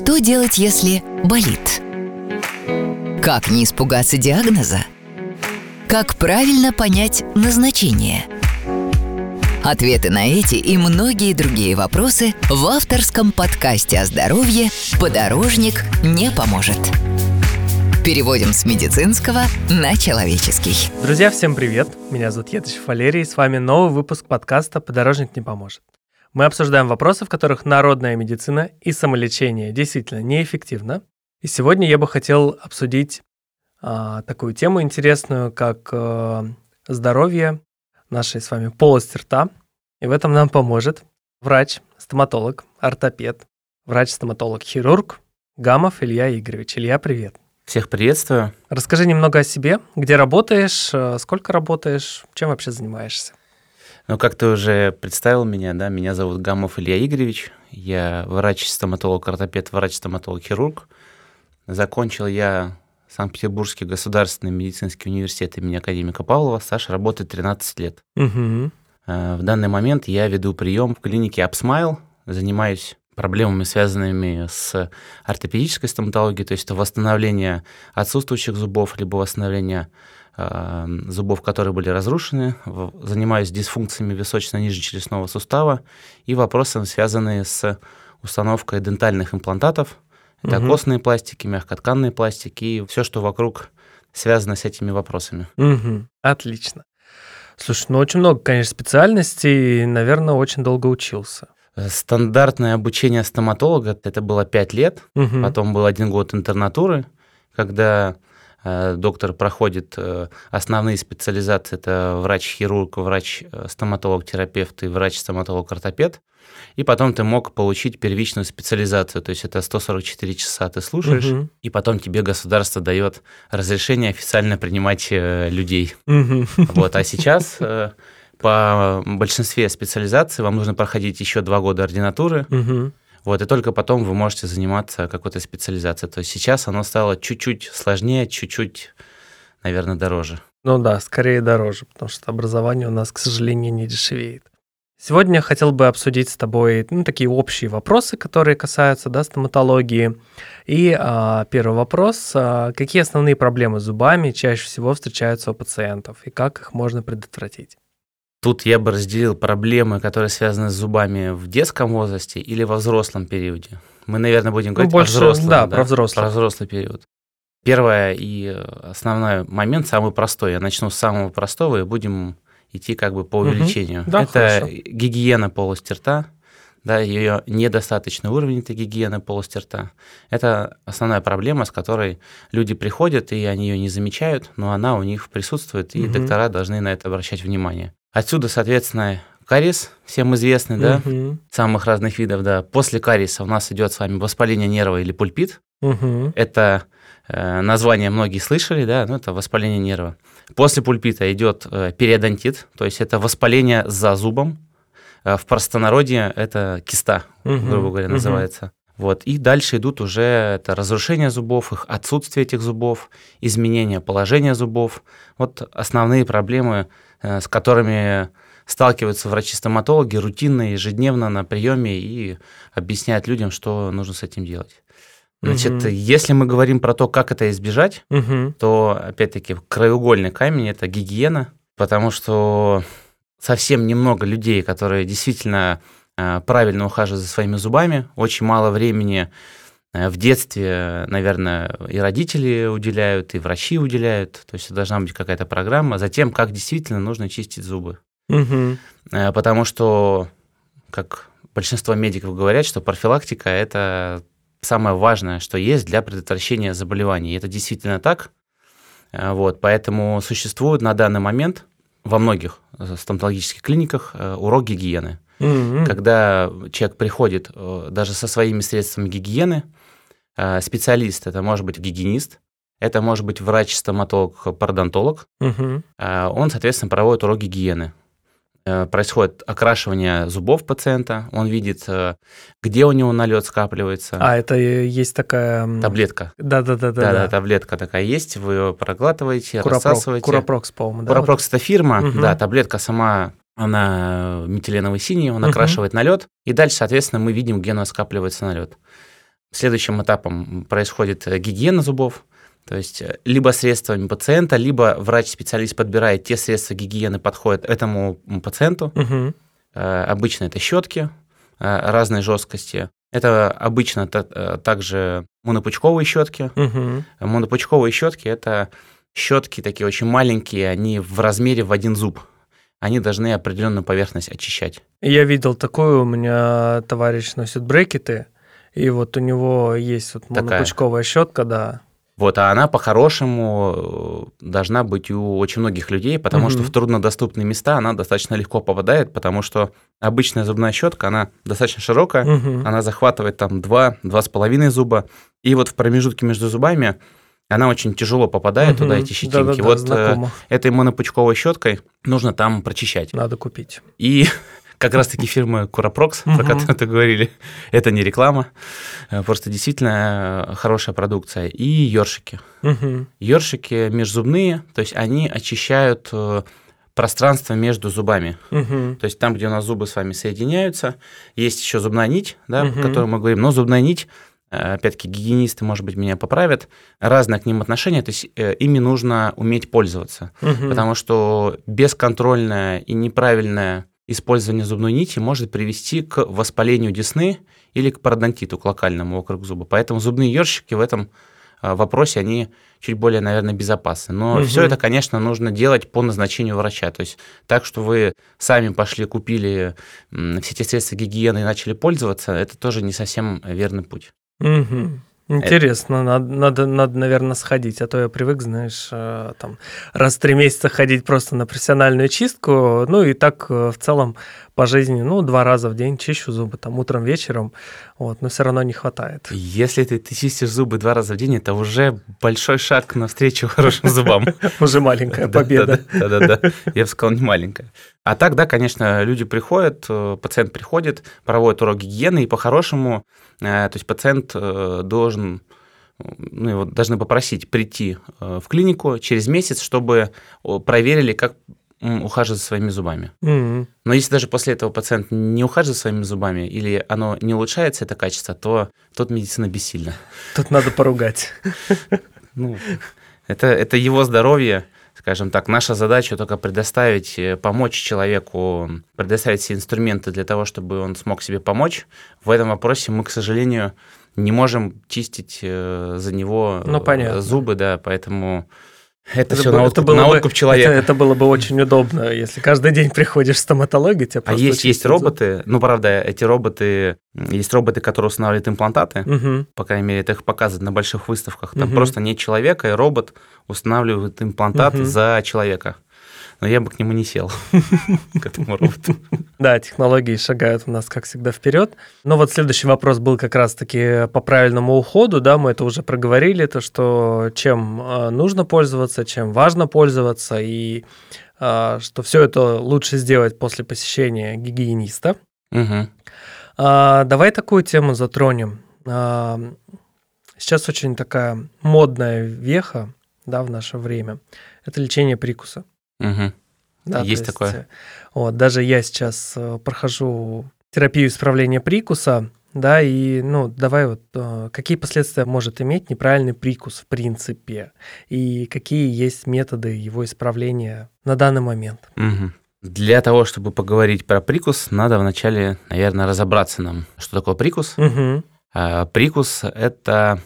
Что делать, если болит? Как не испугаться диагноза? Как правильно понять назначение? Ответы на эти и многие другие вопросы в авторском подкасте о здоровье «Подорожник не поможет». Переводим с медицинского на человеческий. Друзья, всем привет! Меня зовут Етыч Валерий, с вами новый выпуск подкаста «Подорожник не поможет». Мы обсуждаем вопросы, в которых народная медицина и самолечение действительно неэффективно. И сегодня я бы хотел обсудить а, такую тему интересную, как а, здоровье нашей с вами полости рта. И в этом нам поможет врач, стоматолог, ортопед, врач-стоматолог-хирург Гамов Илья Игоревич. Илья, привет. Всех приветствую. Расскажи немного о себе, где работаешь, э, сколько работаешь, чем вообще занимаешься. Ну, как ты уже представил меня, да, меня зовут Гамов Илья Игоревич, я врач-стоматолог-ортопед, врач-стоматолог-хирург. Закончил я Санкт-Петербургский государственный медицинский университет имени академика Павлова, стаж работает 13 лет. Угу. В данный момент я веду прием в клинике Upsmile, занимаюсь проблемами, связанными с ортопедической стоматологией, то есть это восстановление отсутствующих зубов, либо восстановление зубов, которые были разрушены, занимаюсь дисфункциями височно-нижнечелюстного сустава и вопросами, связанные с установкой дентальных имплантатов. Это угу. костные пластики, мягкотканные пластики и все, что вокруг связано с этими вопросами. Угу. Отлично. Слушай, ну очень много, конечно, специальностей, и, наверное, очень долго учился. Э, стандартное обучение стоматолога это было 5 лет, угу. потом был один год интернатуры, когда доктор проходит э, основные специализации, это врач-хирург, врач-стоматолог-терапевт и врач-стоматолог-ортопед. И потом ты мог получить первичную специализацию, то есть это 144 часа ты слушаешь, угу. и потом тебе государство дает разрешение официально принимать э, людей. Угу. Вот, а сейчас по большинстве специализаций вам нужно проходить еще два года ординатуры. Угу вот, и только потом вы можете заниматься какой-то специализацией. То есть сейчас оно стало чуть-чуть сложнее, чуть-чуть, наверное, дороже. Ну да, скорее дороже, потому что образование у нас, к сожалению, не дешевеет. Сегодня я хотел бы обсудить с тобой ну, такие общие вопросы, которые касаются да, стоматологии. И а, первый вопрос. А, какие основные проблемы с зубами чаще всего встречаются у пациентов и как их можно предотвратить? Тут я бы разделил проблемы, которые связаны с зубами в детском возрасте или во взрослом периоде. Мы, наверное, будем говорить ну, больше, про взрослый, да, да, про взрослый. Про взрослый период. Первое и основной момент, самый простой. Я начну с самого простого и будем идти как бы по увеличению. Угу. Да, это хорошо. гигиена полости рта, да, ее недостаточный уровень этой гигиены полости рта. Это основная проблема, с которой люди приходят, и они ее не замечают, но она у них присутствует, и угу. доктора должны на это обращать внимание. Отсюда, соответственно, кариес, всем известный, да, угу. самых разных видов, да. После кариеса у нас идет с вами воспаление нерва или пульпит. Угу. Это э, название многие слышали, да, ну это воспаление нерва. После пульпита идет э, периодонтит, то есть это воспаление за зубом. Э, в простонародье это киста, угу. грубо говоря, называется. Вот. И дальше идут уже это разрушение зубов, их отсутствие этих зубов, изменение положения зубов. Вот основные проблемы с которыми сталкиваются врачи-стоматологи рутинно, ежедневно на приеме и объясняют людям, что нужно с этим делать. Значит, угу. если мы говорим про то, как это избежать, угу. то, опять-таки, краеугольный камень – это гигиена, потому что совсем немного людей, которые действительно э, правильно ухаживают за своими зубами, очень мало времени Э, в детстве, наверное, и родители уделяют, и врачи уделяют. То есть должна быть какая-то программа. Затем, как действительно нужно чистить зубы. Угу. Потому что, как большинство медиков говорят, что профилактика – это самое важное, что есть для предотвращения заболеваний. И это действительно так. Э, вот, поэтому существует на данный момент во многих стоматологических клиниках урок гигиены. Mm-hmm. Когда человек приходит даже со своими средствами гигиены, Э, специалист, это может быть гигиенист, это может быть врач-стоматолог, пародонтолог. Угу. Он, соответственно, проводит урок гигиены. Э, происходит окрашивание зубов пациента, он видит, где у него налет скапливается. А это есть такая... Таблетка. Да-да-да. Да, таблетка такая есть, вы ее проглатываете, Curaprox, рассасываете. Curaprox, по-моему, да? Курапрокс – это фирма, угу. да, таблетка сама она метиленовый синий, он угу. окрашивает налет, и дальше, соответственно, мы видим, где у нас скапливается налет. Следующим этапом происходит гигиена зубов, то есть либо средствами пациента, либо врач-специалист подбирает те средства гигиены, подходят этому пациенту. Угу. Обычно это щетки разной жесткости. Это обычно также монопучковые щетки. Угу. Монопучковые щетки это щетки такие очень маленькие, они в размере в один зуб. Они должны определенную поверхность очищать. Я видел такую, у меня товарищ носит брекеты, и вот у него есть вот монопучковая щетка, да. Вот, а она по-хорошему э, должна быть у очень многих людей, потому угу. что в труднодоступные места она достаточно легко попадает, потому что обычная зубная щетка, она достаточно широкая, угу. она захватывает там 2-2,5 зуба, и вот в промежутке между зубами она очень тяжело попадает угу. туда, эти щетинки. Да-да-да, вот знакомо. э, этой монопучковой щеткой нужно там прочищать. Надо купить. И как раз-таки фирмы Куропрокс, про которую ты говорили, это не реклама, э, просто действительно э, хорошая продукция. И ёршики. Ёршики межзубные, то есть они очищают э, пространство между зубами. Угу. То есть там, где у нас зубы с вами соединяются, есть еще зубная нить, да, угу. о которой мы говорим, но зубная нить опять-таки гигиенисты, может быть, меня поправят, разное к ним отношение, то есть ими нужно уметь пользоваться, угу. потому что бесконтрольное и неправильное использование зубной нити может привести к воспалению десны или к пародонтиту, к локальному вокруг зуба. Поэтому зубные ёршики в этом э, вопросе, они чуть более, наверное, безопасны. Но угу. все это, конечно, нужно делать по назначению врача. То есть так, что вы сами пошли, купили все эти средства гигиены и начали пользоваться, это тоже не совсем верный путь. Угу. Интересно, это... надо, надо, надо, наверное, сходить, а то я привык, знаешь, э, там раз в три месяца ходить просто на профессиональную чистку, ну и так э, в целом по жизни, ну, два раза в день чищу зубы, там, утром, вечером, вот, но все равно не хватает. Если ты, ты чистишь зубы два раза в день, это уже большой шаг навстречу хорошим зубам. Уже маленькая победа. Да-да-да, я бы сказал, не маленькая. А так, да, конечно, люди приходят, э, пациент приходит, проводит урок гигиены, и по-хорошему, то есть пациент должен должен ну, его должны попросить прийти э, в клинику через месяц, чтобы проверили, как ухаживать за своими зубами. Mm-hmm. Но если даже после этого пациент не ухаживает за своими зубами или оно не улучшается, это качество, то тут медицина бессильна. Тут надо поругать. Ну, это, это его здоровье, скажем так. Наша задача только предоставить, э, помочь человеку, предоставить все инструменты для того, чтобы он смог себе помочь. В этом вопросе мы, к сожалению, не можем чистить э, за него ну, понятно. зубы, да, поэтому это, это все на, откуп, это на откуп бы, человека. Это, это было бы очень удобно, если каждый день приходишь в стоматологию, тебя А есть, есть роботы, ну, правда, эти роботы, есть роботы, которые устанавливают имплантаты, угу. по крайней мере, это их показывают на больших выставках, там угу. просто нет человека, и робот устанавливает имплантат угу. за человека но я бы к нему не сел, к этому роботу. Да, технологии шагают у нас, как всегда, вперед. Но вот следующий вопрос был как раз-таки по правильному уходу, да, мы это уже проговорили, то, что чем э, нужно пользоваться, чем важно пользоваться, и э, что все это лучше сделать после посещения гигиениста. Угу. Давай такую тему затронем. А, сейчас очень такая модная веха, да, в наше время. Это лечение прикуса. Угу. Да, есть такое. Есть, вот, даже я сейчас э, прохожу терапию исправления прикуса, да, и, ну, давай вот, э, какие последствия может иметь неправильный прикус в принципе, и какие есть методы его исправления на данный момент. Угу. Для того, чтобы поговорить про прикус, надо вначале, наверное, разобраться нам, что такое прикус. Угу. Прикус – это,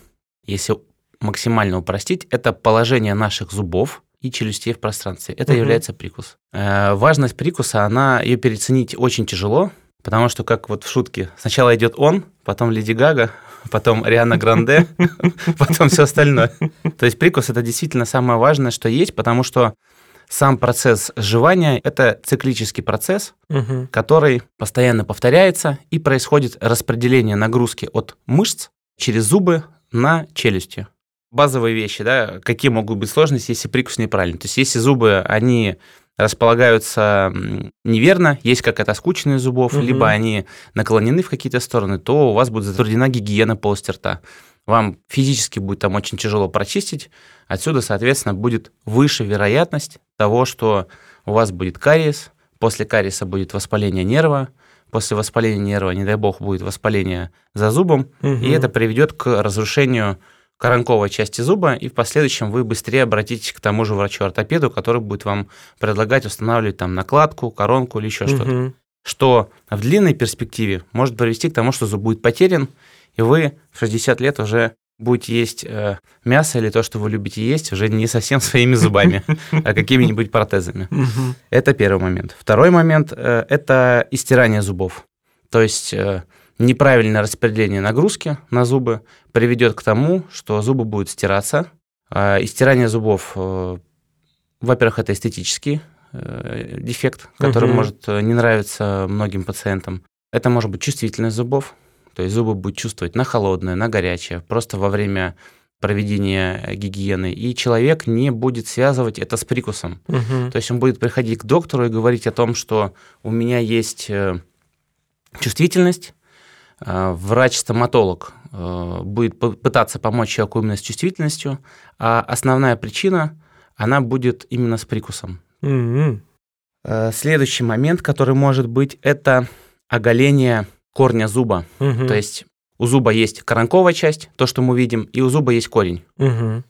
если максимально упростить, это положение наших зубов и челюстей в пространстве. Это угу. является прикус. Э, важность прикуса, она ее переоценить очень тяжело, потому что как вот в шутке, сначала идет он, потом Леди Гага, потом Риана Гранде, потом все остальное. То есть прикус это действительно самое важное, что есть, потому что сам процесс жевания – это циклический процесс, угу. который постоянно повторяется, и происходит распределение нагрузки от мышц через зубы на челюсти базовые вещи, да, какие могут быть сложности, если прикус неправильный. То есть если зубы, они располагаются неверно, есть какая-то скучность зубов, угу. либо они наклонены в какие-то стороны, то у вас будет затруднена гигиена полости рта. Вам физически будет там очень тяжело прочистить. Отсюда, соответственно, будет выше вероятность того, что у вас будет кариес, после кариеса будет воспаление нерва, после воспаления нерва, не дай бог, будет воспаление за зубом, угу. и это приведет к разрушению коронковой части зуба, и в последующем вы быстрее обратитесь к тому же врачу-ортопеду, который будет вам предлагать устанавливать там накладку, коронку или еще угу. что-то. Что в длинной перспективе может привести к тому, что зуб будет потерян, и вы в 60 лет уже будете есть э, мясо или то, что вы любите есть, уже не совсем своими зубами, а какими-нибудь протезами. Это первый момент. Второй момент э, – это истирание зубов. То есть э, неправильное распределение нагрузки на зубы приведет к тому, что зубы будут стираться. Э, истирание зубов, э, во-первых, это эстетический э, дефект, который угу. может э, не нравиться многим пациентам. Это может быть чувствительность зубов, то есть зубы будут чувствовать на холодное, на горячее, просто во время проведения гигиены, и человек не будет связывать это с прикусом. Угу. То есть он будет приходить к доктору и говорить о том, что у меня есть чувствительность, врач-стоматолог э, будет пытаться помочь человеку именно с чувствительностью, а основная причина, она будет именно с прикусом. Угу. Следующий момент, который может быть, это оголение корня зуба. Угу. То есть у зуба есть коронковая часть, то, что мы видим, и у зуба есть корень. Угу.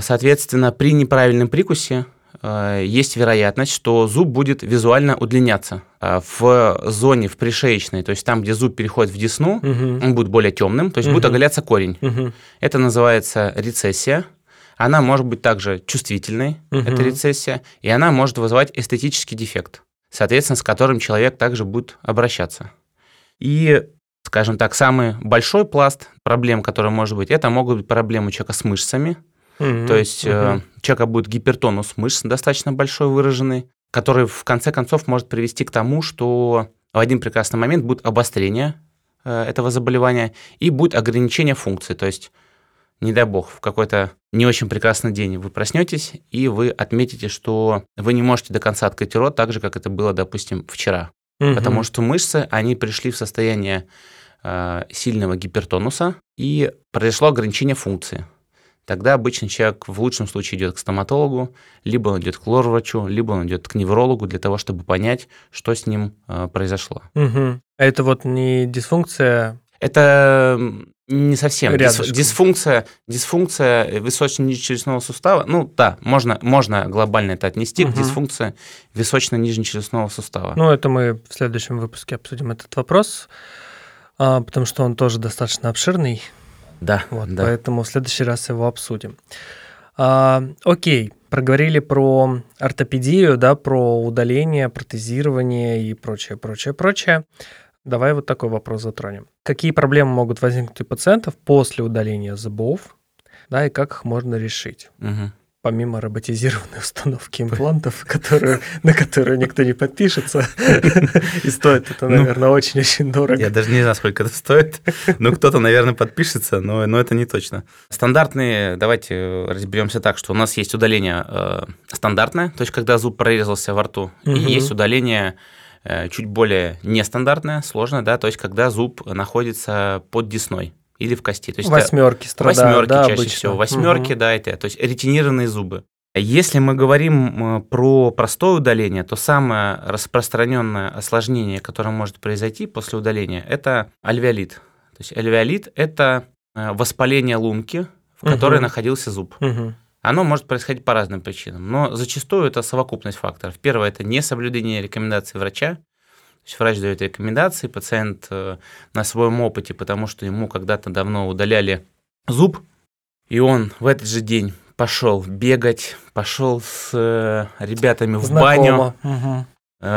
Соответственно, при неправильном прикусе есть вероятность, что зуб будет визуально удлиняться. Э, в зоне, в пришеечной, то есть там, где зуб переходит в десну, угу. он будет более темным, то есть угу. будет оголяться корень. Угу. Это называется рецессия. Она может быть также чувствительной, угу. эта рецессия, и она может вызывать эстетический дефект, соответственно, с которым человек также будет обращаться. И, скажем так, самый большой пласт проблем, которые может быть, это могут быть проблемы у человека с мышцами. Mm-hmm. То есть mm-hmm. э, у человека будет гипертонус мышц достаточно большой выраженный, который в конце концов может привести к тому, что в один прекрасный момент будет обострение э, этого заболевания и будет ограничение функции. То есть не дай бог, в какой-то не очень прекрасный день вы проснетесь, и вы отметите, что вы не можете до конца открыть рот, так же, как это было, допустим, вчера угу. потому что мышцы, они пришли в состояние э, сильного гипертонуса, и произошло ограничение функции. Тогда обычно человек в лучшем случае идет к стоматологу, либо он идет к лор-врачу, либо он идет к неврологу для того, чтобы понять, что с ним э, произошло. Угу. А это вот не дисфункция это не совсем. Рядышком. Дисфункция, дисфункция височно-нижнечелюстного сустава. Ну да, можно, можно глобально это отнести угу. к дисфункции височно-нижнечелюстного сустава. Ну, это мы в следующем выпуске обсудим этот вопрос, а, потому что он тоже достаточно обширный. Да, вот, да. Поэтому в следующий раз его обсудим. А, окей, проговорили про ортопедию, да, про удаление, протезирование и прочее, прочее, прочее. Давай вот такой вопрос затронем. Какие проблемы могут возникнуть у пациентов после удаления зубов, да, и как их можно решить? Угу. Помимо роботизированной установки имплантов, которые, на которые никто не подпишется, и стоит это, ну, наверное, очень-очень дорого. Я даже не знаю, сколько это стоит, но кто-то, наверное, подпишется, но, но это не точно. Стандартные, давайте разберемся так, что у нас есть удаление э, стандартное, то есть когда зуб прорезался во рту, угу. и есть удаление Э, чуть более нестандартная, сложная, да, то есть когда зуб находится под десной или в кости. То есть восьмерки страдают, Восьмерки да, чаще обычно. всего. Восьмерки, угу. да, это, то есть ретинированные зубы. Если мы говорим про простое удаление, то самое распространенное осложнение, которое может произойти после удаления, это альвеолит. То есть альвеолит – это э, воспаление лунки, в которой угу. находился зуб. Угу. Оно может происходить по разным причинам, но зачастую это совокупность факторов. Первое – это несоблюдение рекомендаций врача. Врач дает рекомендации, пациент э, на своем опыте, потому что ему когда-то давно удаляли зуб, и он в этот же день пошел бегать, пошел с э, ребятами в Знакомо. баню, угу.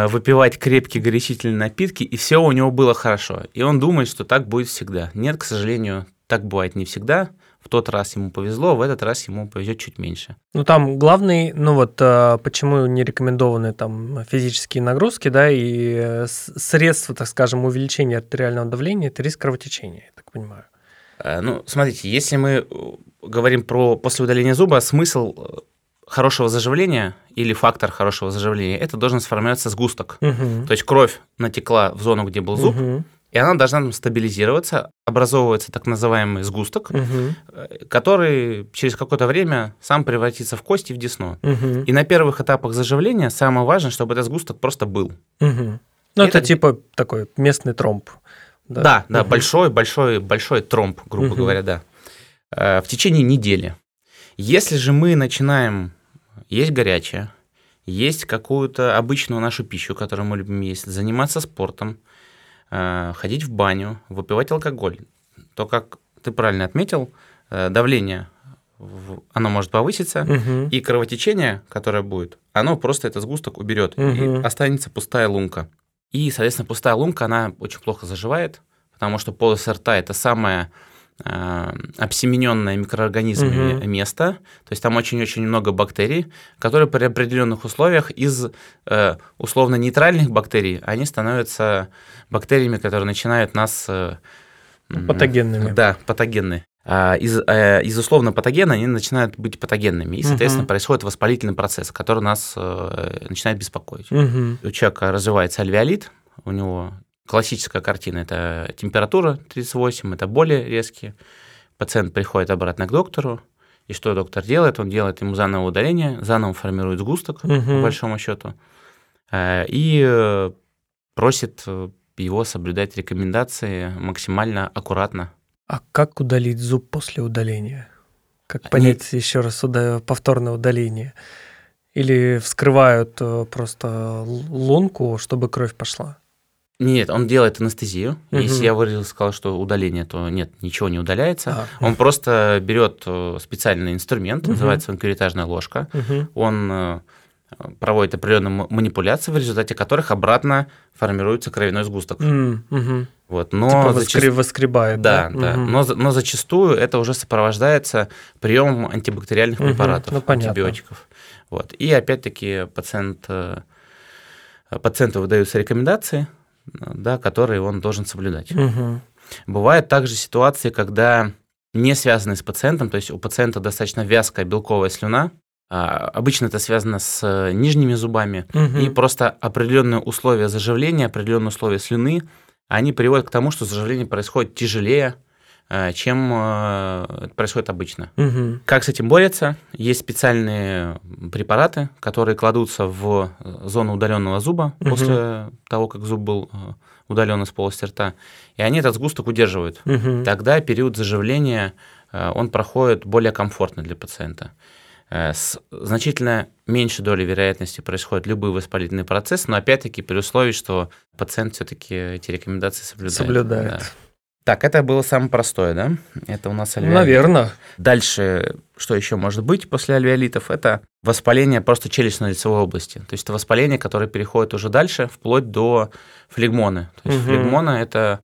выпивать крепкие горячительные напитки, и все у него было хорошо. И он думает, что так будет всегда. Нет, к сожалению, так бывает не всегда в тот раз ему повезло, в этот раз ему повезет чуть меньше. Ну там главный, ну вот э, почему не рекомендованы там физические нагрузки, да, и э, средства, так скажем, увеличения артериального давления, это риск кровотечения, я так понимаю. Э, ну, смотрите, если мы говорим про после удаления зуба, смысл хорошего заживления или фактор хорошего заживления, это должен сформироваться сгусток. Угу. То есть кровь натекла в зону, где был зуб, угу и она должна там стабилизироваться, образовывается так называемый сгусток, угу. который через какое-то время сам превратится в кости в десну. Угу. И на первых этапах заживления самое важное, чтобы этот сгусток просто был. Угу. Ну, это, это типа такой местный тромб. Да, да, да угу. большой, большой, большой тромб, грубо угу. говоря, да. Э, в течение недели. Если же мы начинаем есть горячее, есть какую-то обычную нашу пищу, которую мы любим есть, заниматься спортом, ходить в баню, выпивать алкоголь, то, как ты правильно отметил, э, давление оно может повыситься, угу. и кровотечение, которое будет, оно просто этот сгусток уберет, угу. и останется пустая лунка. И, соответственно, пустая лунка, она очень плохо заживает, потому что полость рта – это самое э, обсемененное микроорганизмами угу. место, то есть там очень-очень много бактерий, которые при определенных условиях из э, условно нейтральных бактерий, они становятся бактериями, которые начинают нас... Э, патогенными. Да, патогенные. А, из, э, из условно патогена они начинают быть патогенными, и, соответственно, угу. происходит воспалительный процесс, который нас э, начинает беспокоить. Угу. У человека развивается альвеолит, у него классическая картина – это температура 38, это боли резкие, пациент приходит обратно к доктору, и что доктор делает? Он делает ему заново удаление, заново формирует сгусток, угу. по большому счету, э, и просит его соблюдать рекомендации максимально аккуратно. А как удалить зуб после удаления? Как понять Они... еще раз повторное удаление? Или вскрывают э, просто лунку, чтобы кровь пошла? Нет, он делает анестезию. Угу. Если я выразил, сказал, что удаление, то нет, ничего не удаляется. А, он просто берет э, специальный инструмент, угу. называется он кюритажная ложка. Угу. Он э, проводит определенные манипуляции, в результате которых обратно формируется кровяной сгусток. Mm, угу. Вот, но типа воскреб, зачаст... воскребает. Да, да. да. Угу. Но, но зачастую это уже сопровождается приемом антибактериальных угу. препаратов, ну, антибиотиков. Вот. И опять-таки пациент, э, пациенту выдаются рекомендации, да, которые он должен соблюдать. Угу. Бывают также ситуации, когда не связанные с пациентом, то есть у пациента достаточно вязкая белковая слюна, а, обычно это связано с э, нижними зубами, угу. и просто определенные условия заживления, определенные условия слюны, они приводят к тому, что заживление происходит тяжелее, чем э, это происходит обычно. Угу. Как с этим борются? Есть специальные препараты, которые кладутся в зону удаленного зуба угу. после того, как зуб был удален из полости рта, и они этот сгусток удерживают. Угу. Тогда период заживления он проходит более комфортно для пациента. Э, с значительно меньшей долей вероятности происходит любой воспалительный процесс, но опять-таки при условии, что пациент все-таки эти рекомендации соблюдает. Соблюдает. Да. Так, это было самое простое, да? Это у нас альвеолит. Наверное. Дальше, что еще может быть после альвеолитов? Это воспаление просто челюстно-лицевой области. То есть это воспаление, которое переходит уже дальше, вплоть до флегмоны. То есть угу. флегмона – это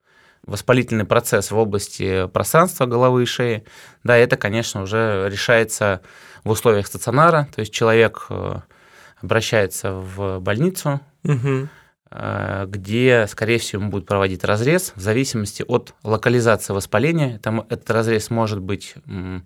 воспалительный процесс в области пространства головы и шеи. Да, это, конечно, уже решается в условиях стационара, то есть человек э, обращается в больницу, угу. Где, скорее всего, ему будут проводить разрез в зависимости от локализации воспаления. Там этот разрез может быть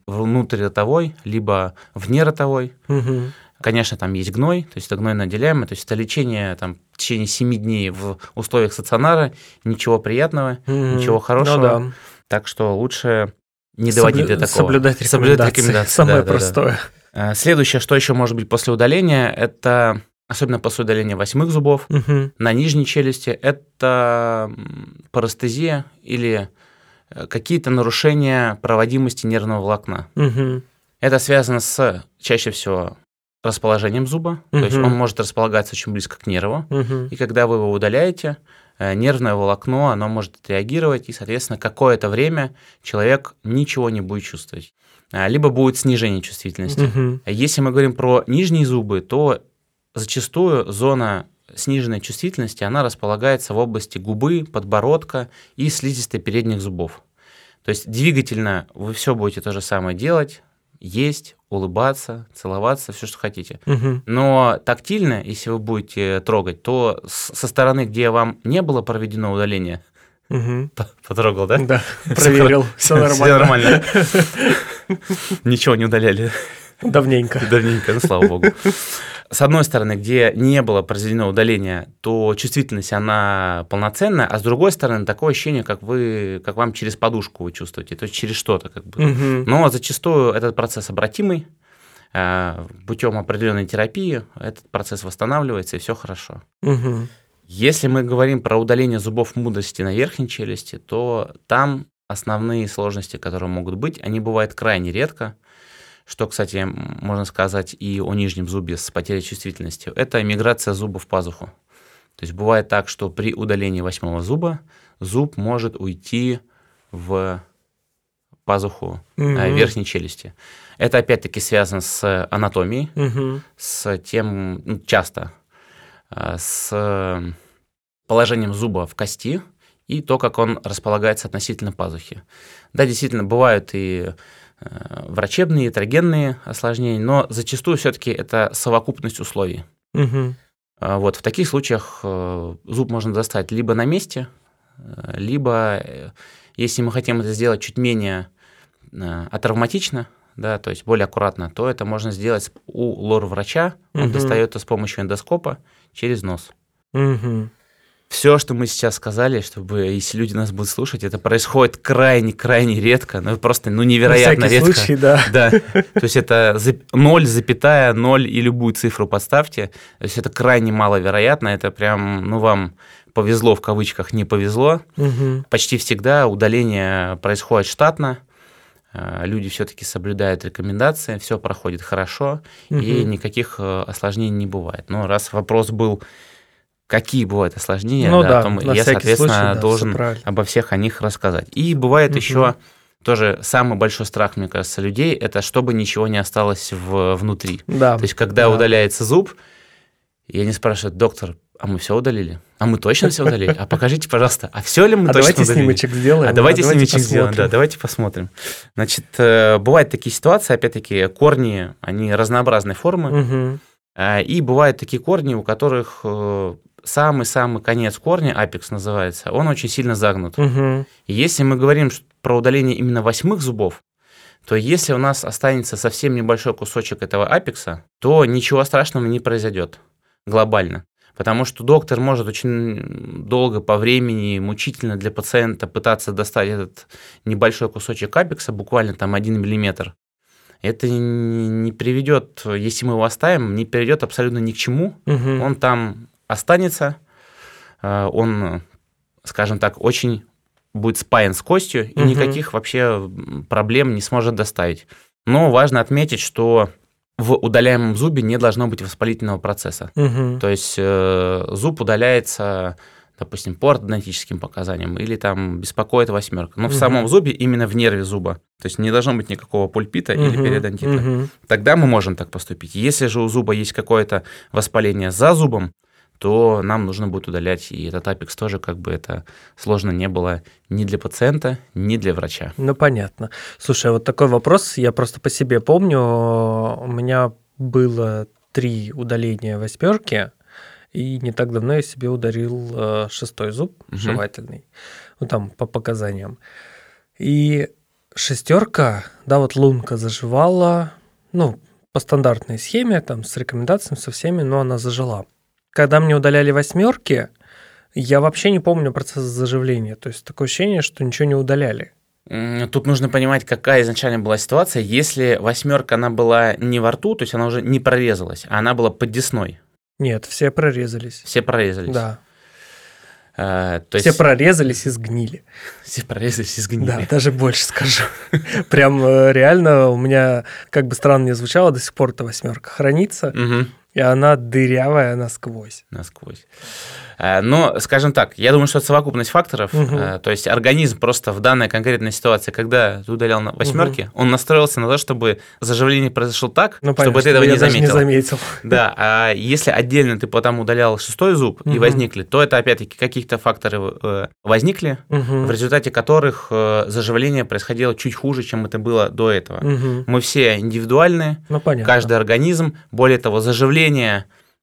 внутриротовой, либо внеротовой. Угу. Конечно, там есть гной, то есть это гнойно отделяемое, то есть это лечение там, в течение 7 дней в условиях стационара, ничего приятного, mm ничего хорошего. Ну, да. Так что лучше не доводить Соблю... до такого. Соблюдать рекомендации. Соблюдать рекомендации. Самое да, простое. Да, да. Следующее, что еще может быть после удаления, это особенно после удаления восьмых зубов угу. на нижней челюсти, это парастезия или э, какие-то нарушения проводимости нервного волокна. Угу. Это связано с чаще всего расположением зуба, угу. то есть он может располагаться очень близко к нерву, угу. и когда вы его удаляете, Э, нервное волокно, оно может отреагировать, и, соответственно, какое-то время человек ничего не будет чувствовать. А, либо будет снижение чувствительности. Угу. Если мы говорим про нижние зубы, то зачастую зона сниженной чувствительности, она располагается в области губы, подбородка и слизистой передних зубов. То есть двигательно вы все будете то же самое делать, есть, улыбаться, целоваться, все, что хотите. Угу. Но тактильно, если вы будете трогать, то со стороны, где вам не было проведено удаление, угу. потрогал, да? Да, проверил, все нормально. Все нормально. Ничего не удаляли. Давненько. Давненько, ну слава богу. С одной стороны, где не было произведено удаление, то чувствительность, она полноценная, а с другой стороны, такое ощущение, как вы, как вам через подушку вы чувствуете, то есть через что-то как бы. Угу. Но зачастую этот процесс обратимый, э, путем определенной терапии этот процесс восстанавливается, и все хорошо. Угу. Если мы говорим про удаление зубов мудрости на верхней челюсти, то там основные сложности, которые могут быть, они бывают крайне редко, что, кстати, можно сказать и о нижнем зубе с потерей чувствительности, это миграция зуба в пазуху. То есть бывает так, что при удалении восьмого зуба зуб может уйти в пазуху угу. верхней челюсти. Это опять-таки связано с анатомией, угу. с тем, ну, часто, э, с положением зуба в кости и то, как он располагается относительно пазухи. Да, действительно, бывают и врачебные, трогенные осложнения, но зачастую все-таки это совокупность условий. Угу. Вот в таких случаях зуб можно достать либо на месте, либо если мы хотим это сделать чуть менее э, атравматично, да, то есть более аккуратно, то это можно сделать у лор-врача. Он угу. достает это с помощью эндоскопа через нос. Угу. Все, что мы сейчас сказали, чтобы если люди нас будут слушать, это происходит крайне-крайне редко, ну просто ну невероятно редко. Случай, да. да. То есть это 0, запятая 0 и любую цифру подставьте. То есть это крайне маловероятно, это прям, ну вам повезло в кавычках, не повезло. Угу. Почти всегда удаление происходит штатно. Э, люди все-таки соблюдают рекомендации, все проходит хорошо, угу. и никаких э, осложнений не бывает. Но раз вопрос был, какие бывают осложнения, ну, да, да, то я, соответственно, случай, да, должен обо всех о них рассказать. И бывает угу. еще тоже самый большой страх, мне кажется, людей, это чтобы ничего не осталось в, внутри. Да. То есть, когда да. удаляется зуб, и они спрашивают, доктор, а мы все удалили? А мы точно все удалили? А покажите, пожалуйста, а все ли мы а точно давайте удалили? снимочек сделаем. А давайте, а давайте снимочек сделаем, да, давайте посмотрим. Значит, э, бывают такие ситуации, опять-таки, корни, они разнообразной формы, угу. и бывают такие корни, у которых э, самый-самый конец корня, апекс называется, он очень сильно загнут. Угу. И если мы говорим про удаление именно восьмых зубов, то если у нас останется совсем небольшой кусочек этого апекса, то ничего страшного не произойдет глобально. Потому что доктор может очень долго по времени, мучительно для пациента пытаться достать этот небольшой кусочек апекса, буквально там 1 миллиметр. Это не приведет, если мы его оставим, не приведет абсолютно ни к чему. Угу. Он там останется, э, он, скажем так, очень будет спаян с костью, и угу. никаких вообще проблем не сможет доставить. Но важно отметить, что в удаляемом зубе не должно быть воспалительного процесса. Угу. То есть э, зуб удаляется, допустим, по ортодонтическим показаниям или там беспокоит восьмерка. Но угу. в самом зубе, именно в нерве зуба. То есть не должно быть никакого пульпита угу. или периодонтита. Угу. Тогда мы можем так поступить. Если же у зуба есть какое-то воспаление за зубом, то нам нужно будет удалять и этот апекс тоже, как бы это сложно не было ни для пациента, ни для врача. Ну, понятно. Слушай, вот такой вопрос, я просто по себе помню, у меня было три удаления восьмерки, и не так давно я себе ударил э, шестой зуб угу. жевательный, ну там по показаниям. И шестерка, да, вот лунка заживала, ну, по стандартной схеме, там, с рекомендациями, со всеми, но она зажила. Когда мне удаляли восьмерки, я вообще не помню процесс заживления. То есть такое ощущение, что ничего не удаляли. Тут нужно понимать, какая изначально была ситуация. Если восьмерка, она была не во рту, то есть она уже не прорезалась, а она была под десной. Нет, все прорезались. Все прорезались. Да. А, то есть... Все прорезались и сгнили. Все прорезались и сгнили. Да, даже больше скажу. Прям э, реально у меня, как бы странно не звучало, до сих пор эта восьмерка хранится. И она дырявая насквозь. Насквозь. Э, но, скажем так, я думаю, что это совокупность факторов. Угу. То есть организм просто в данной конкретной ситуации, когда ты удалял на восьмерки, угу. он настроился на то, чтобы заживление произошло так, ну, чтобы ты этого не заметил. не заметил. Да, а если отдельно ты потом удалял шестой зуб угу. и возникли, то это опять-таки какие-то факторы э, возникли, угу. в результате которых заживление происходило чуть хуже, чем это было до этого. Угу. Мы все индивидуальны, ну, каждый организм, более того, заживление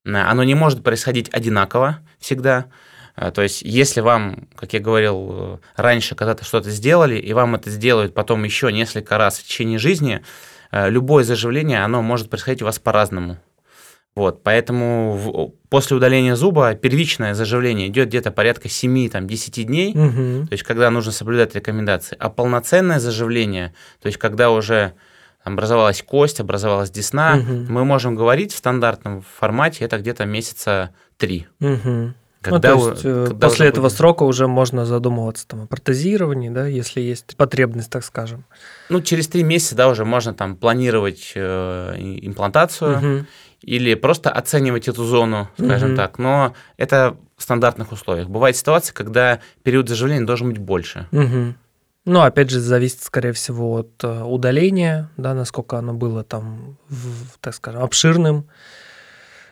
оно не может происходить одинаково всегда. А, то есть, если вам, как я говорил э, раньше, когда-то что-то сделали, и вам это сделают потом еще несколько раз в течение жизни, э, любое заживление, оно может происходить у вас по-разному. Вот, поэтому в, после удаления зуба первичное заживление идет где-то порядка 7-10 дней, угу. то есть когда нужно соблюдать рекомендации. А полноценное заживление, то есть когда уже образовалась кость, образовалась десна, угу. мы можем говорить в стандартном формате, это где-то месяца три. Угу. Когда, ну, то есть, э, когда после этого будет... срока уже можно задумываться там, о протезировании, да, если есть потребность, так скажем. Ну, через три месяца, да, уже можно там планировать э, имплантацию угу. или просто оценивать эту зону, скажем угу. так. Но это в стандартных условиях. Бывает ситуация, когда период заживления должен быть больше. Угу. Ну, опять же, зависит, скорее всего, от э, удаления, да, насколько оно было там, в, так скажем, обширным,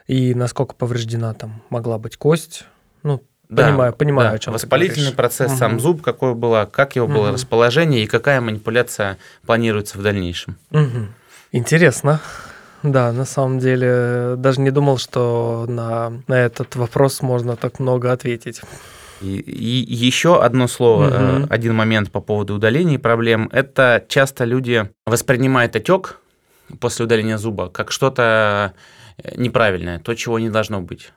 и насколько повреждена там могла быть кость. Ну, да, понимаю, понимаю, да. о чем Воспалительный процесс, угу. сам зуб, какой было, как его было угу. расположение и какая манипуляция планируется в дальнейшем. Угу. Интересно. Да, на самом деле даже не думал, что на, на этот вопрос можно так много ответить. И, и еще одно слово, угу. один момент по поводу удаления проблем. Это часто люди воспринимают отек после удаления зуба как что-то э, неправильное, то, чего не должно быть.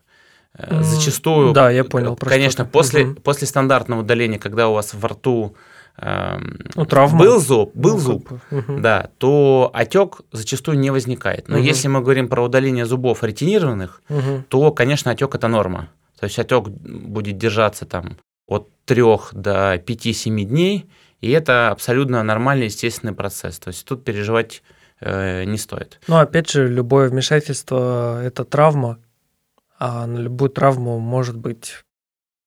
Зачастую, да, я понял. Конечно, после, угу. после стандартного удаления, когда у вас во рту эм, ну, травма. был зуб, был ну, зуб, угу. да, то отек зачастую не не Но угу. если мы говорим про удаление зубов ретинированных, угу. то, конечно, отек это норма. То есть отек будет держаться там от 3 до 5-7 дней, и это абсолютно нормальный, естественный процесс. То есть тут переживать э, не стоит. Ну, опять же, любое вмешательство – это травма, а на любую травму может быть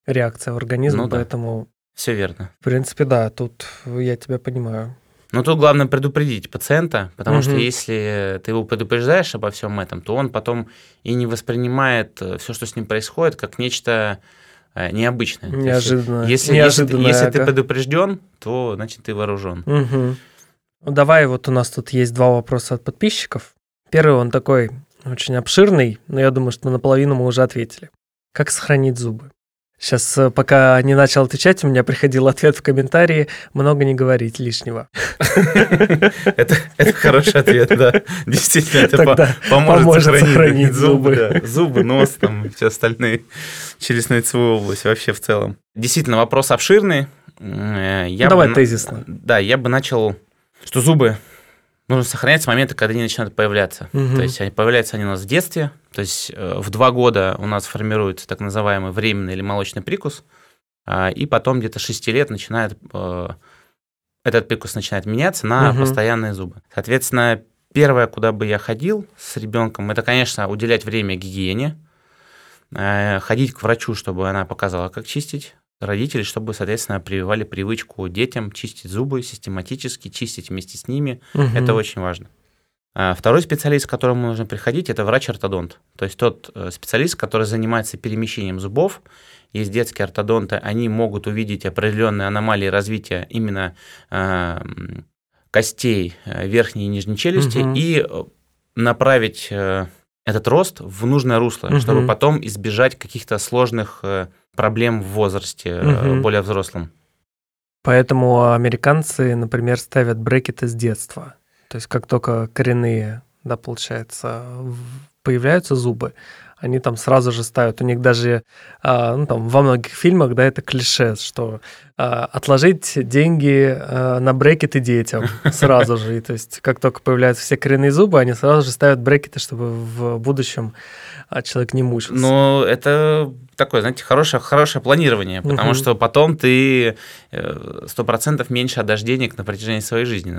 реакция в организме, ну, да. поэтому... Все верно. В принципе, да, тут я тебя понимаю. Но тут главное предупредить пациента, потому угу. что если ты его предупреждаешь обо всем этом, то он потом и не воспринимает э, все, что с ним происходит, как нечто э, необычное. Неожиданно. Если, если, если ты предупрежден, то значит ты вооружен. Угу. Ну, давай, вот у нас тут есть два вопроса от подписчиков. Первый, он такой очень обширный, но я думаю, что наполовину мы уже ответили. Как сохранить зубы? Сейчас, э, пока не начал отвечать, у меня приходил ответ в комментарии «много не говорить лишнего». Это, хороший ответ, да. Действительно, это поможет, сохранить, зубы. Зубы, нос, там, все остальные, челюстно-лицевую область вообще в целом. Действительно, вопрос обширный. Э, Давай тезисно. Да, я бы начал, что зубы нужно сохранять с момента, когда они начинают появляться. Угу. То есть они появляются они у нас в детстве, то есть э, в два года у нас формируется так называемый временный или молочный прикус, а, и потом где-то 6 лет начинает э, этот прикус начинает меняться на угу. постоянные зубы. Соответственно, первое, куда бы я ходил с ребенком, это, конечно, уделять время гигиене, э, ходить к врачу, чтобы она показала, как чистить родители, чтобы, соответственно, прививали привычку детям чистить зубы систематически, чистить вместе с ними. Угу. Это очень важно. А второй специалист, к которому нужно приходить, это врач-ортодонт. То есть тот э, специалист, который занимается перемещением зубов. Есть детские ортодонты, они могут увидеть определенные аномалии развития именно э, костей э, верхней и нижней челюсти угу. и направить э, этот рост в нужное русло, угу. чтобы потом избежать каких-то сложных э, проблем в возрасте, угу. более взрослом. Поэтому американцы, например, ставят брекеты с детства. То есть как только коренные, да, получается, появляются зубы, они там сразу же ставят. У них даже, а, ну, там, во многих фильмах, да, это клише, что а, отложить деньги а, на брекеты детям сразу же. И, то есть, как только появляются все коренные зубы, они сразу же ставят брекеты, чтобы в будущем человек не мучился. Ну, это такое, знаете, хорошее, хорошее планирование, потому угу. что потом ты э, сто процентов меньше отдашь денег на протяжении своей жизни.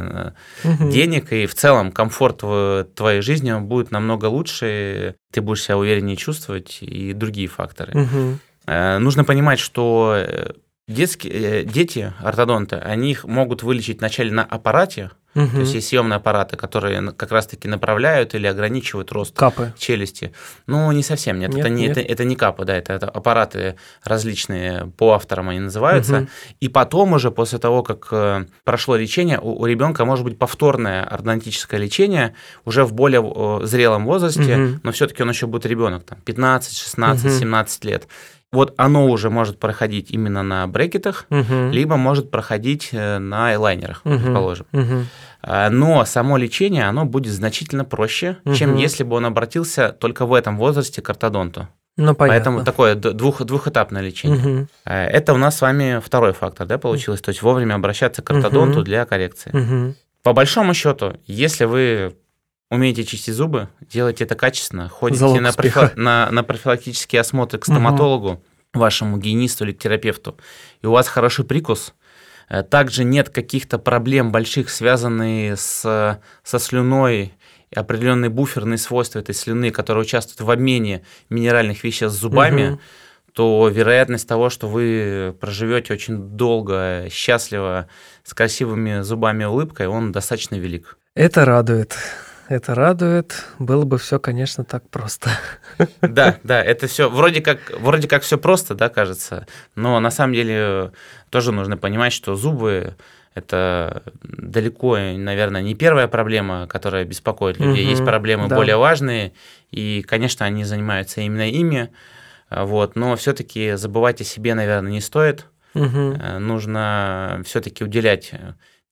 Угу. Денег и в целом комфорт в твоей жизни будет намного лучше, ты будешь себя увереннее чувствовать и другие факторы. Угу. Нужно понимать, что э, детские, дети, ортодонты, они их могут вылечить вначале на аппарате, Угу. То есть есть съемные аппараты, которые как раз-таки направляют или ограничивают рост капы. челюсти. Ну, не совсем, нет, нет, это, не, нет. Это, это не капы, да, это, это аппараты различные, по авторам они называются. Угу. И потом уже, после того, как э, прошло лечение, у, у ребенка может быть повторное ортодонтическое лечение уже в более зрелом возрасте, угу. но все-таки он еще будет ребенок, там, 15, 16, угу. 17 лет вот оно уже может проходить именно на брекетах, угу. либо может проходить э, на элайнерах, угу. предположим. Угу. Но само лечение, оно будет значительно проще, угу. чем если бы он обратился только в этом возрасте к ортодонту. Ну, понятно. Поэтому такое двух, двухэтапное лечение. Угу. Это у нас с вами второй фактор, да, получилось? То есть вовремя обращаться к ортодонту угу. для коррекции. Угу. По большому счету, если вы умеете чистить зубы, делайте это качественно, ходите на, профи... на, на профилактические осмотры к стоматологу, угу. вашему гигиенисту или терапевту, и у вас хороший прикус, э, также нет каких-то проблем больших, связанных с, со слюной, определенные буферные свойства этой слюны, которые участвуют в обмене минеральных веществ с зубами, угу. то вероятность того, что вы проживете очень долго, счастливо, с красивыми зубами и улыбкой, он достаточно велик. Это радует это радует. Было бы все, конечно, так просто. Да, да, это все вроде как, вроде как все просто, да, кажется. Но на самом деле тоже нужно понимать, что зубы это далеко, наверное, не первая проблема, которая беспокоит людей. Угу, Есть проблемы да. более важные, и, конечно, они занимаются именно ими. Вот, но все-таки забывать о себе, наверное, не стоит. Угу. Нужно все-таки уделять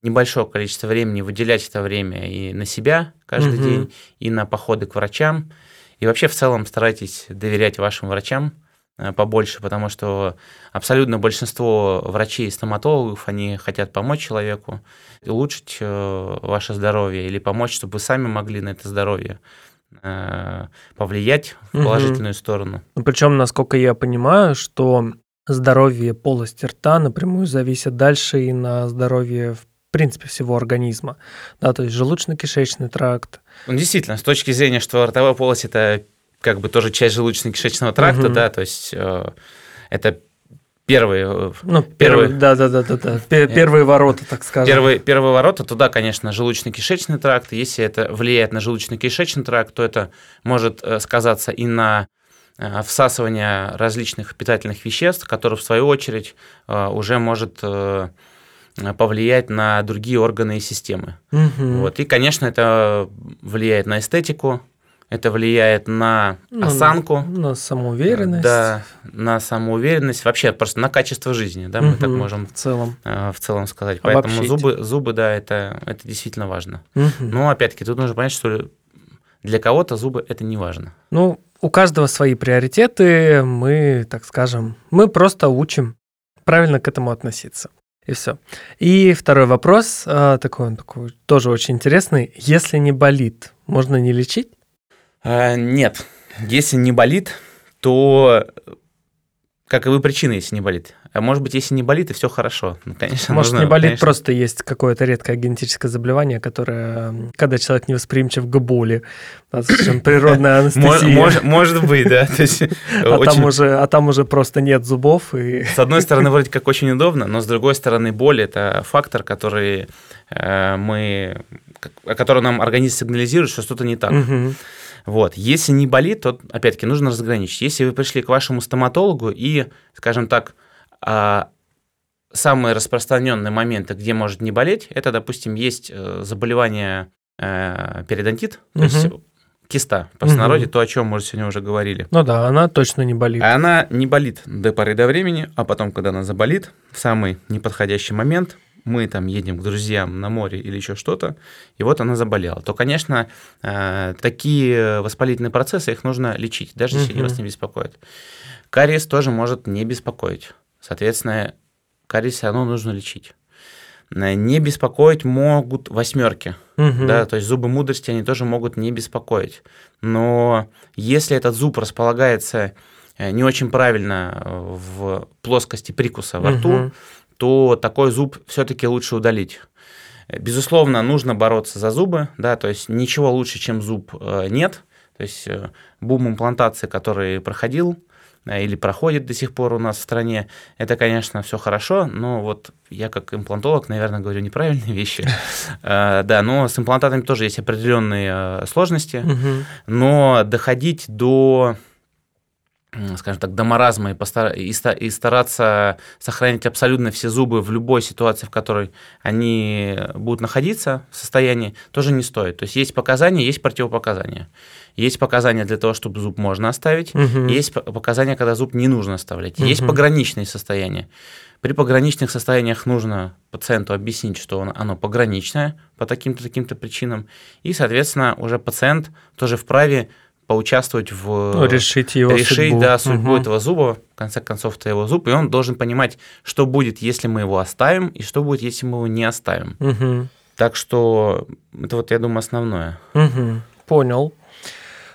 небольшое количество времени, выделять это время и на себя каждый угу. день, и на походы к врачам. И вообще в целом старайтесь доверять вашим врачам э, побольше, потому что абсолютно большинство врачей и стоматологов, они хотят помочь человеку, улучшить э, ваше здоровье или помочь, чтобы вы сами могли на это здоровье э, повлиять в положительную угу. сторону. Ну, Причем, насколько я понимаю, что здоровье полости рта напрямую зависит дальше и на здоровье в принципе, всего организма. Да, то есть желудочно-кишечный тракт. Ну, действительно, с точки зрения, что ротовая полость – это как бы тоже часть желудочно-кишечного тракта, угу. да, то есть э, это первые, э, ну, первые, да, да, да, да, да, первые ворота, так скажем. Первые, первые ворота туда, конечно, желудочно-кишечный тракт. Если это влияет на желудочно-кишечный тракт, то это может э, сказаться и на э, всасывание различных питательных веществ, которые в свою очередь уже может Э, повлиять на другие органы и системы. Угу. Вот. И, конечно, это влияет на эстетику, это влияет на ну, осанку. На самоуверенность. Да, на самоуверенность, вообще просто на качество жизни, да, мы угу, так можем в целом, э, в целом сказать. Обобщить. Поэтому зубы, зубы, да, это, это действительно важно. Угу. Но, опять-таки, тут нужно понять, что для кого-то зубы это не важно. Ну, у каждого свои приоритеты, мы, так скажем, мы просто учим правильно к этому относиться. И все. И второй вопрос, а, такой он такой тоже очень интересный. Если не болит, можно не лечить? А, нет. Если не болит, то каковы причины, если не болит? А может быть, если не болит, и все хорошо. Ну, конечно, может, нужно, не болит, конечно... просто есть какое-то редкое генетическое заболевание, которое, когда человек не восприимчив к боли, природная анестезия. Может, может быть, да. а, очень... там уже, а там уже просто нет зубов. И... С одной стороны, вроде как очень удобно, но с другой стороны, боль – это фактор, который э, мы, который нам организм сигнализирует, что что-то не так. Угу. Вот. Если не болит, то, опять-таки, нужно разграничить. Если вы пришли к вашему стоматологу и, скажем так, а, самые распространенные моменты, где может не болеть, это, допустим, есть э, заболевание э, периодонтит, то угу. есть киста, по простонародье, угу. то, о чем мы сегодня уже говорили. Ну да, она точно не болит. Она не болит до поры до времени, а потом, когда она заболит, в самый неподходящий момент, мы там едем к друзьям на море или еще что-то, и вот она заболела, то, конечно, э, такие воспалительные процессы, их нужно лечить, даже если они вас не беспокоят. Кариес тоже может не беспокоить. Соответственно, кариес все равно нужно лечить. Не беспокоить могут восьмерки, угу. да, то есть зубы мудрости они тоже могут не беспокоить. Но если этот зуб располагается э, не очень правильно в плоскости прикуса во рту, угу. То такой зуб все-таки лучше удалить. Безусловно, нужно бороться за зубы, да, то есть ничего лучше, чем зуб, э, нет. То есть э, бум имплантации, который проходил, Э, или проходит до сих пор у нас в стране, это, конечно, все хорошо, но вот я как имплантолог, наверное, говорю неправильные вещи. Да, но с имплантатами тоже есть определенные сложности, но доходить до скажем так, до маразма и, постар... и, и стараться сохранить абсолютно все зубы в любой ситуации, в которой они будут находиться в состоянии, тоже не стоит. То есть есть показания, есть противопоказания. Есть показания для того, чтобы зуб можно оставить, угу. есть показания, когда зуб не нужно оставлять. Угу. Есть пограничные состояния. При пограничных состояниях нужно пациенту объяснить, что оно пограничное по таким-то таким-то причинам, и, соответственно, уже пациент тоже вправе поучаствовать в ну, решить его решить, судьбу. Да, судьбу угу. этого зуба. В конце концов, это его зуб, и он должен понимать, что будет, если мы его оставим, и что будет, если мы его не оставим. Угу. Так что это вот, я думаю, основное. Угу. Понял.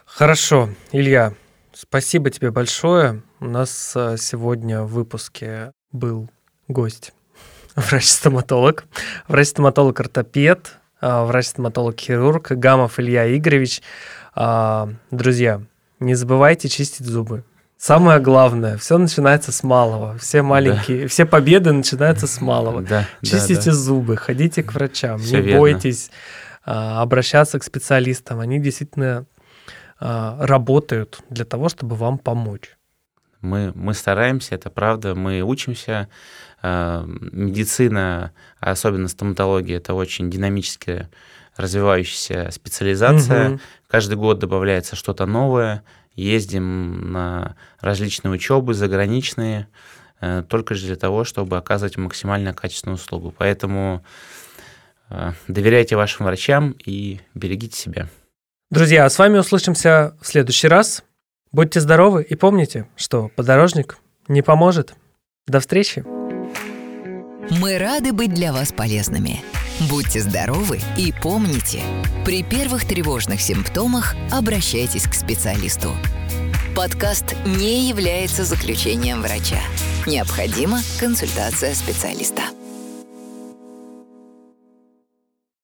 Хорошо, Илья. Спасибо тебе большое. У нас э, сегодня в выпуске был гость, врач-стоматолог, врач-стоматолог-ортопед, э, врач-стоматолог-хирург Гамов Илья Игоревич. А, друзья, не забывайте чистить зубы. Самое главное, все начинается с малого. Все маленькие, да. все победы начинаются с малого. Да, Чистите да, да. зубы, ходите к врачам, все не верно. бойтесь а, обращаться к специалистам. Они действительно а, работают для того, чтобы вам помочь. Мы, мы стараемся, это правда, мы учимся. А, медицина, особенно стоматология, это очень динамически развивающаяся специализация. Угу. Каждый год добавляется что-то новое ездим на различные учебы заграничные, э, только же для того, чтобы оказывать максимально качественную услугу. Поэтому э, доверяйте вашим врачам и берегите себя. Друзья, а с вами услышимся в следующий раз. Будьте здоровы и помните, что подорожник не поможет. До встречи! Мы рады быть для вас полезными. Будьте здоровы и помните, при первых тревожных симптомах обращайтесь к специалисту. Подкаст не является заключением врача. Необходима консультация специалиста.